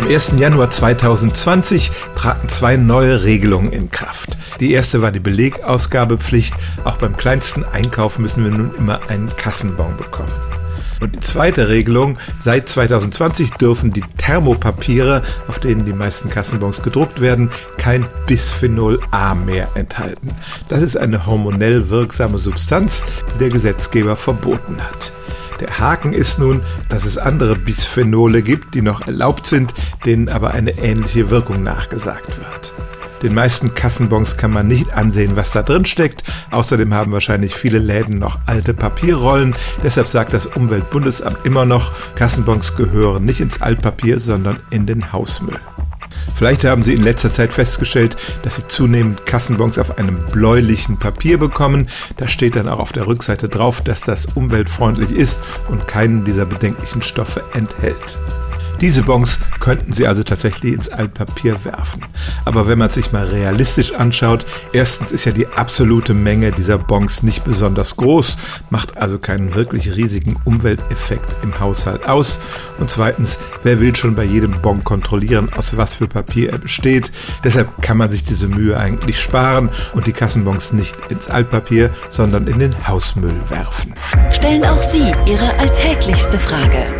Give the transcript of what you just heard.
Am 1. Januar 2020 traten zwei neue Regelungen in Kraft. Die erste war die Belegausgabepflicht. Auch beim kleinsten Einkauf müssen wir nun immer einen Kassenbon bekommen. Und die zweite Regelung, seit 2020 dürfen die Thermopapiere, auf denen die meisten Kassenbons gedruckt werden, kein Bisphenol A mehr enthalten. Das ist eine hormonell wirksame Substanz, die der Gesetzgeber verboten hat. Der Haken ist nun, dass es andere Bisphenole gibt, die noch erlaubt sind, denen aber eine ähnliche Wirkung nachgesagt wird. Den meisten Kassenbons kann man nicht ansehen, was da drin steckt. Außerdem haben wahrscheinlich viele Läden noch alte Papierrollen. Deshalb sagt das Umweltbundesamt immer noch, Kassenbons gehören nicht ins Altpapier, sondern in den Hausmüll. Vielleicht haben Sie in letzter Zeit festgestellt, dass Sie zunehmend Kassenbons auf einem bläulichen Papier bekommen. Da steht dann auch auf der Rückseite drauf, dass das umweltfreundlich ist und keinen dieser bedenklichen Stoffe enthält. Diese Bons könnten Sie also tatsächlich ins Altpapier werfen. Aber wenn man sich mal realistisch anschaut, erstens ist ja die absolute Menge dieser Bons nicht besonders groß, macht also keinen wirklich riesigen Umwelteffekt im Haushalt aus. Und zweitens, wer will schon bei jedem Bon kontrollieren, aus was für Papier er besteht? Deshalb kann man sich diese Mühe eigentlich sparen und die Kassenbons nicht ins Altpapier, sondern in den Hausmüll werfen. Stellen auch Sie Ihre alltäglichste Frage